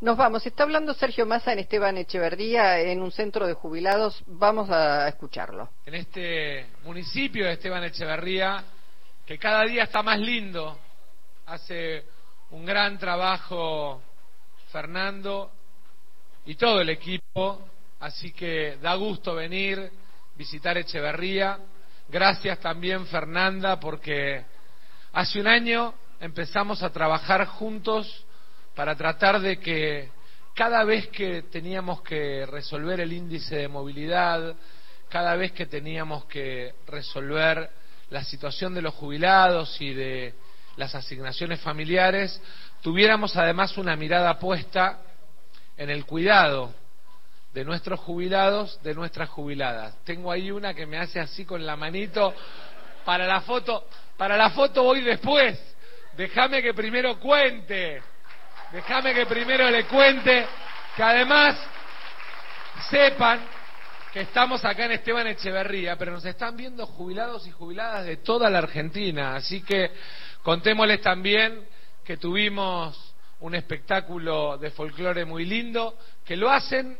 Nos vamos. Está hablando Sergio Massa en Esteban Echeverría en un centro de jubilados. Vamos a escucharlo. En este municipio de Esteban Echeverría, que cada día está más lindo, hace un gran trabajo Fernando y todo el equipo, así que da gusto venir, visitar Echeverría. Gracias también Fernanda, porque hace un año empezamos a trabajar juntos para tratar de que cada vez que teníamos que resolver el índice de movilidad, cada vez que teníamos que resolver la situación de los jubilados y de las asignaciones familiares, tuviéramos además una mirada puesta en el cuidado de nuestros jubilados, de nuestras jubiladas. Tengo ahí una que me hace así con la manito para la foto, para la foto voy después. Déjame que primero cuente. Déjame que primero le cuente que además sepan que estamos acá en Esteban Echeverría, pero nos están viendo jubilados y jubiladas de toda la Argentina, así que contémosles también que tuvimos un espectáculo de folclore muy lindo, que lo hacen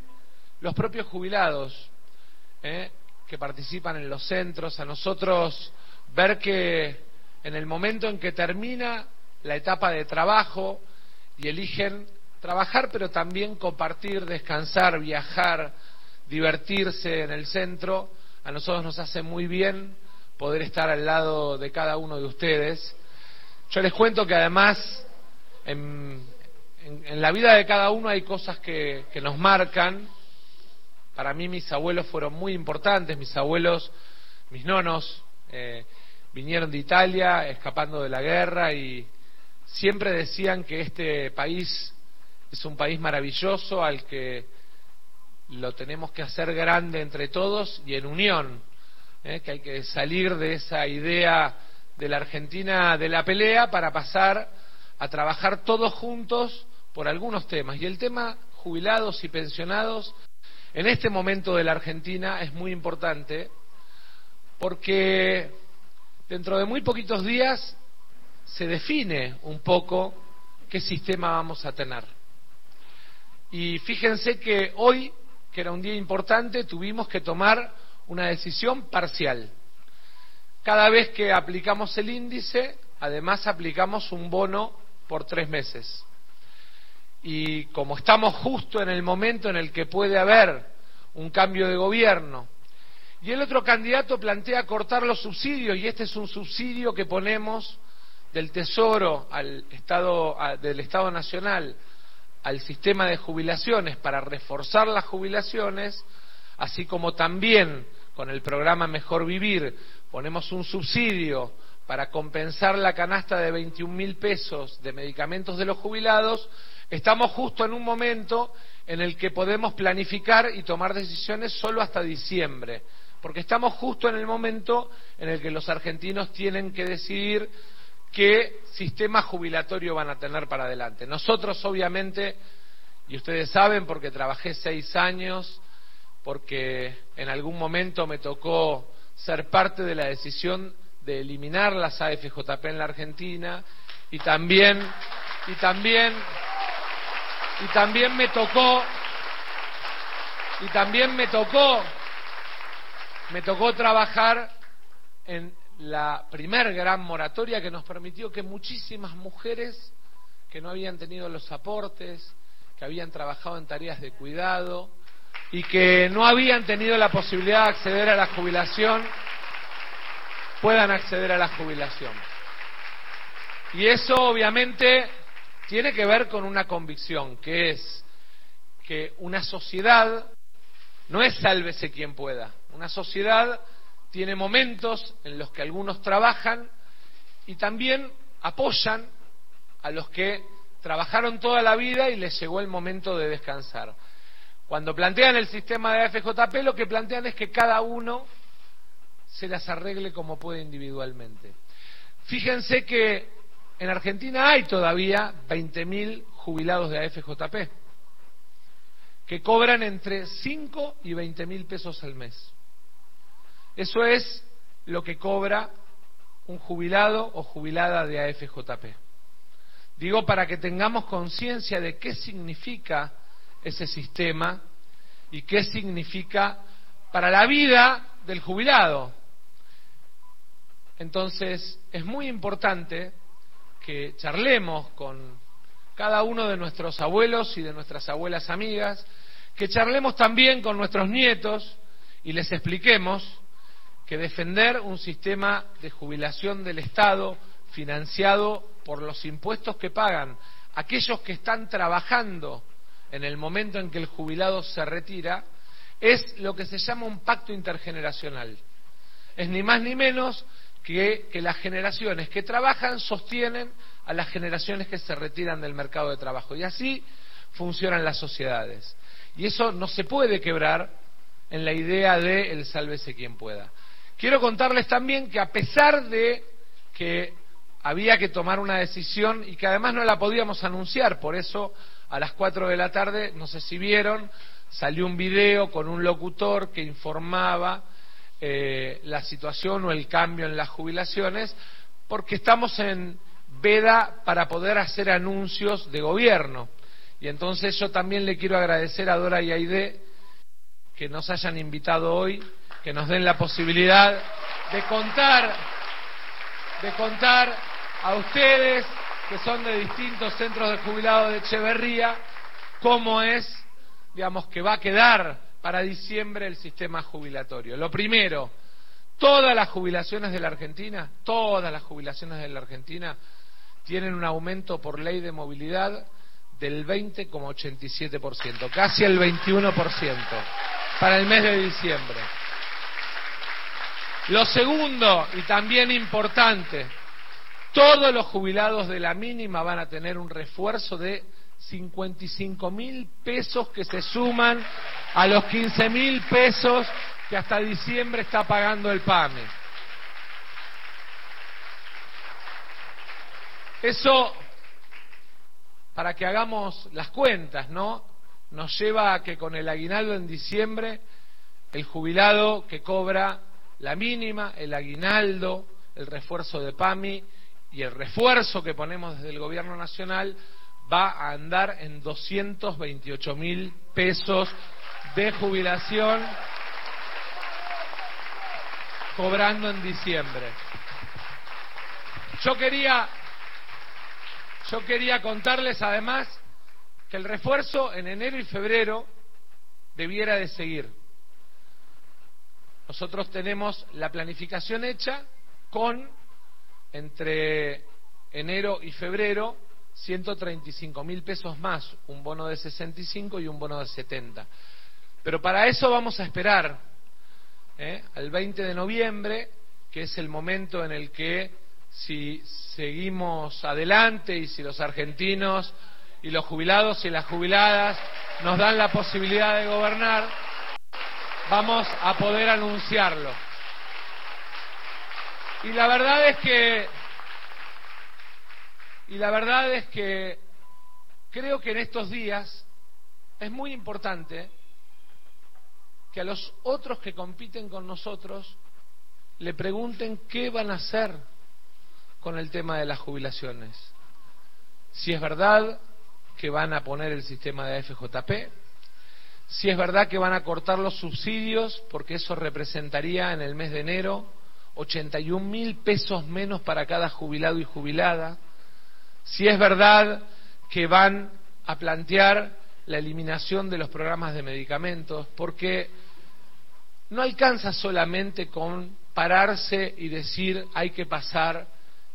los propios jubilados, ¿eh? que participan en los centros, a nosotros ver que en el momento en que termina la etapa de trabajo, y eligen trabajar, pero también compartir, descansar, viajar, divertirse en el centro. A nosotros nos hace muy bien poder estar al lado de cada uno de ustedes. Yo les cuento que además en, la vida de cada uno hay cosas que, nos marcan. Para mí mis abuelos fueron muy importantes, mis abuelos, mis nonos, eh, vinieron de Italia escapando de la guerra y Siempre decían que este país es un país maravilloso al que lo tenemos que hacer grande entre todos y en unión, ¿eh? que hay que salir de esa idea de la Argentina de la pelea para pasar a trabajar todos juntos por algunos temas. Y el tema jubilados y pensionados en este momento de la Argentina es muy importante porque dentro de muy poquitos días se define un poco qué sistema vamos a tener. Y fíjense que hoy, que era un día importante, tuvimos que tomar una decisión parcial. Cada vez que aplicamos el índice, además aplicamos un bono por tres meses. Y como estamos justo en el momento en el que puede haber un cambio de gobierno, y el otro candidato plantea cortar los subsidios, y este es un subsidio que ponemos del Tesoro al Estado, del Estado Nacional al sistema de jubilaciones para reforzar las jubilaciones, así como también con el programa Mejor Vivir ponemos un subsidio para compensar la canasta de 21 mil pesos de medicamentos de los jubilados, estamos justo en un momento en el que podemos planificar y tomar decisiones solo hasta diciembre, porque estamos justo en el momento en el que los argentinos tienen que decidir qué sistema jubilatorio van a tener para adelante. Nosotros, obviamente, y ustedes saben porque trabajé seis años, porque en algún momento me tocó ser parte de la decisión de eliminar las AFJP en la Argentina y también y también y también me tocó y también me tocó me tocó trabajar en la primer gran moratoria que nos permitió que muchísimas mujeres que no habían tenido los aportes, que habían trabajado en tareas de cuidado y que no habían tenido la posibilidad de acceder a la jubilación, puedan acceder a la jubilación. Y eso obviamente tiene que ver con una convicción, que es que una sociedad no es sálvese quien pueda, una sociedad tiene momentos en los que algunos trabajan y también apoyan a los que trabajaron toda la vida y les llegó el momento de descansar. Cuando plantean el sistema de AFJP, lo que plantean es que cada uno se las arregle como puede individualmente. Fíjense que en Argentina hay todavía 20.000 jubilados de AFJP que cobran entre 5 y 20.000 pesos al mes. Eso es lo que cobra un jubilado o jubilada de AFJP. Digo para que tengamos conciencia de qué significa ese sistema y qué significa para la vida del jubilado. Entonces, es muy importante que charlemos con cada uno de nuestros abuelos y de nuestras abuelas amigas, que charlemos también con nuestros nietos y les expliquemos que defender un sistema de jubilación del Estado financiado por los impuestos que pagan aquellos que están trabajando en el momento en que el jubilado se retira, es lo que se llama un pacto intergeneracional. Es ni más ni menos que, que las generaciones que trabajan sostienen a las generaciones que se retiran del mercado de trabajo. Y así funcionan las sociedades. Y eso no se puede quebrar en la idea de el sálvese quien pueda. Quiero contarles también que a pesar de que había que tomar una decisión y que además no la podíamos anunciar, por eso a las cuatro de la tarde, no sé si vieron, salió un video con un locutor que informaba eh, la situación o el cambio en las jubilaciones, porque estamos en veda para poder hacer anuncios de gobierno. Y entonces yo también le quiero agradecer a Dora y Aide que nos hayan invitado hoy, que nos den la posibilidad de contar, de contar a ustedes que son de distintos centros de jubilados de Echeverría, cómo es, digamos, que va a quedar para diciembre el sistema jubilatorio. Lo primero, todas las jubilaciones de la Argentina, todas las jubilaciones de la Argentina tienen un aumento por ley de movilidad del 20,87%, casi el 21% para el mes de diciembre. Lo segundo, y también importante, todos los jubilados de la mínima van a tener un refuerzo de 55 mil pesos que se suman a los 15 mil pesos que hasta diciembre está pagando el PAME. Eso, para que hagamos las cuentas, ¿no? Nos lleva a que con el aguinaldo en diciembre, el jubilado que cobra la mínima, el aguinaldo, el refuerzo de PAMI y el refuerzo que ponemos desde el Gobierno Nacional va a andar en 228 mil pesos de jubilación cobrando en diciembre. Yo quería yo quería contarles además que el refuerzo en enero y febrero debiera de seguir. Nosotros tenemos la planificación hecha con entre enero y febrero 135 mil pesos más, un bono de 65 y un bono de 70. Pero para eso vamos a esperar ¿eh? al 20 de noviembre, que es el momento en el que si seguimos adelante y si los argentinos y los jubilados y las jubiladas nos dan la posibilidad de gobernar, vamos a poder anunciarlo. Y la verdad es que y la verdad es que creo que en estos días es muy importante que a los otros que compiten con nosotros le pregunten qué van a hacer con el tema de las jubilaciones. Si es verdad que van a poner el sistema de FJP, si es verdad que van a cortar los subsidios, porque eso representaría en el mes de enero 81 mil pesos menos para cada jubilado y jubilada, si es verdad que van a plantear la eliminación de los programas de medicamentos, porque no alcanza solamente con pararse y decir hay que pasar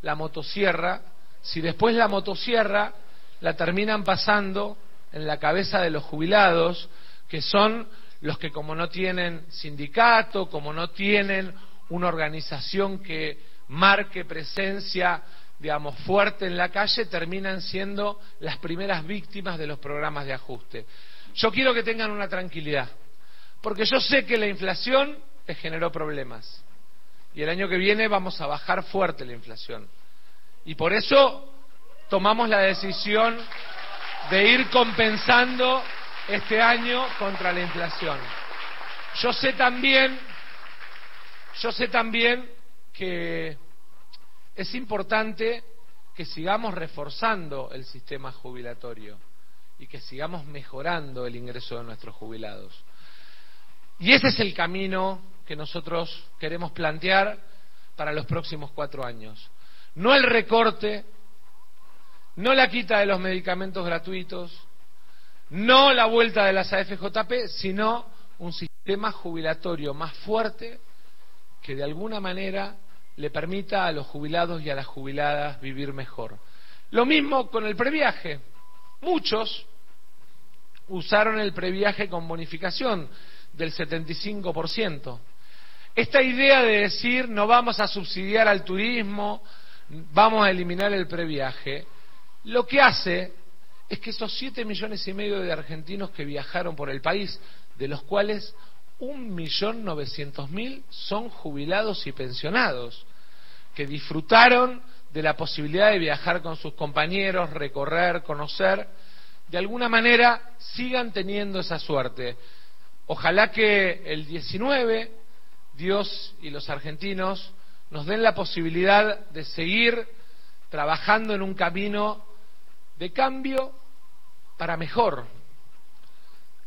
la motosierra, si después la motosierra la terminan pasando en la cabeza de los jubilados, que son los que como no tienen sindicato, como no tienen una organización que marque presencia, digamos, fuerte en la calle, terminan siendo las primeras víctimas de los programas de ajuste. Yo quiero que tengan una tranquilidad, porque yo sé que la inflación les generó problemas. Y el año que viene vamos a bajar fuerte la inflación. Y por eso tomamos la decisión de ir compensando este año contra la inflación. Yo sé también, yo sé también que es importante que sigamos reforzando el sistema jubilatorio y que sigamos mejorando el ingreso de nuestros jubilados. Y ese es el camino que nosotros queremos plantear para los próximos cuatro años. No el recorte, no la quita de los medicamentos gratuitos, no la vuelta de las AFJP, sino un sistema jubilatorio más fuerte que de alguna manera le permita a los jubilados y a las jubiladas vivir mejor. Lo mismo con el previaje. Muchos usaron el previaje con bonificación del 75%. Esta idea de decir no vamos a subsidiar al turismo, vamos a eliminar el previaje, lo que hace es que esos siete millones y medio de argentinos que viajaron por el país, de los cuales un millón novecientos mil son jubilados y pensionados, que disfrutaron de la posibilidad de viajar con sus compañeros, recorrer, conocer, de alguna manera sigan teniendo esa suerte. Ojalá que el 19 Dios y los argentinos nos den la posibilidad de seguir trabajando en un camino de cambio para mejor.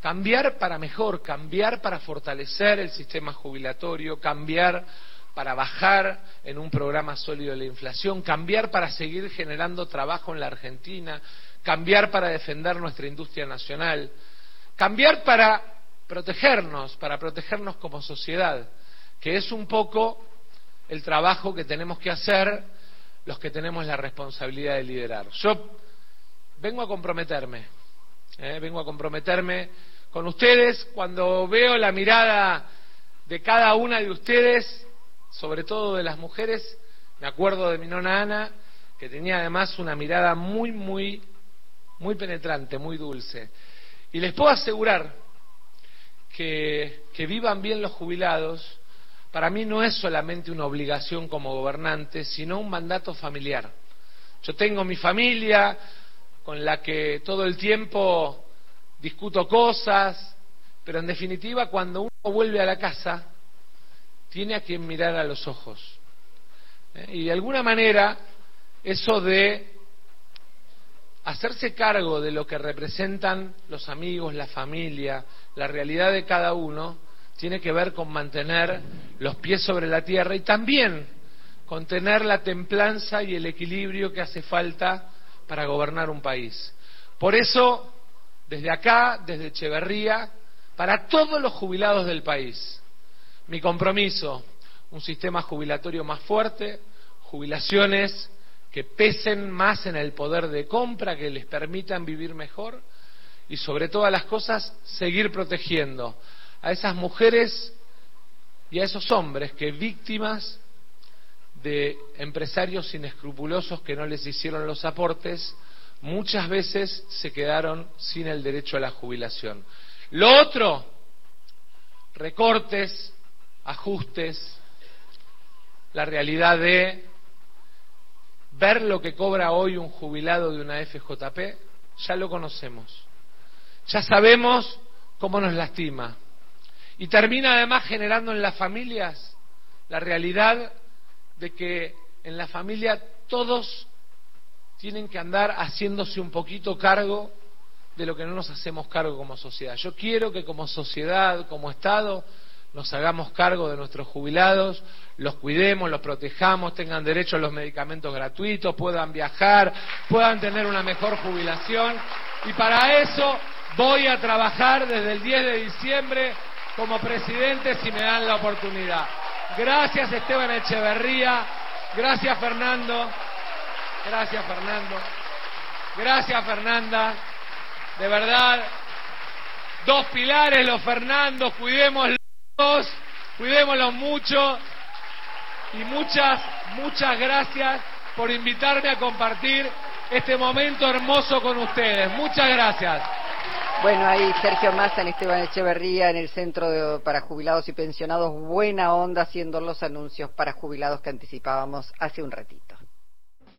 Cambiar para mejor, cambiar para fortalecer el sistema jubilatorio, cambiar para bajar en un programa sólido la inflación, cambiar para seguir generando trabajo en la Argentina, cambiar para defender nuestra industria nacional, cambiar para protegernos, para protegernos como sociedad, que es un poco el trabajo que tenemos que hacer los que tenemos la responsabilidad de liderar. Yo vengo a comprometerme, ¿eh? vengo a comprometerme con ustedes cuando veo la mirada de cada una de ustedes, sobre todo de las mujeres, me acuerdo de mi nona Ana, que tenía además una mirada muy, muy, muy penetrante, muy dulce. Y les puedo asegurar que, que vivan bien los jubilados, para mí no es solamente una obligación como gobernante, sino un mandato familiar. Yo tengo mi familia, con la que todo el tiempo discuto cosas, pero en definitiva cuando uno vuelve a la casa, tiene a quien mirar a los ojos. ¿Eh? Y de alguna manera, eso de hacerse cargo de lo que representan los amigos, la familia, la realidad de cada uno, tiene que ver con mantener los pies sobre la tierra y también con tener la templanza y el equilibrio que hace falta para gobernar un país. Por eso, desde acá, desde Echeverría, para todos los jubilados del país, mi compromiso, un sistema jubilatorio más fuerte, jubilaciones que pesen más en el poder de compra, que les permitan vivir mejor y sobre todas las cosas seguir protegiendo a esas mujeres y a esos hombres que víctimas de empresarios inescrupulosos que no les hicieron los aportes, muchas veces se quedaron sin el derecho a la jubilación. Lo otro, recortes, ajustes, la realidad de ver lo que cobra hoy un jubilado de una FJP, ya lo conocemos. Ya sabemos cómo nos lastima. Y termina además generando en las familias la realidad de que en la familia todos tienen que andar haciéndose un poquito cargo de lo que no nos hacemos cargo como sociedad. Yo quiero que como sociedad, como Estado, nos hagamos cargo de nuestros jubilados, los cuidemos, los protejamos, tengan derecho a los medicamentos gratuitos, puedan viajar, puedan tener una mejor jubilación. Y para eso voy a trabajar desde el 10 de diciembre como presidente si me dan la oportunidad. Gracias Esteban Echeverría, gracias Fernando, gracias Fernando, gracias Fernanda, de verdad, dos pilares los Fernandos, cuidémoslos, cuidémoslos mucho. Y muchas, muchas gracias por invitarme a compartir este momento hermoso con ustedes. Muchas gracias. Bueno, ahí Sergio Massa en Esteban Echeverría en el Centro para Jubilados y Pensionados. Buena onda haciendo los anuncios para jubilados que anticipábamos hace un ratito.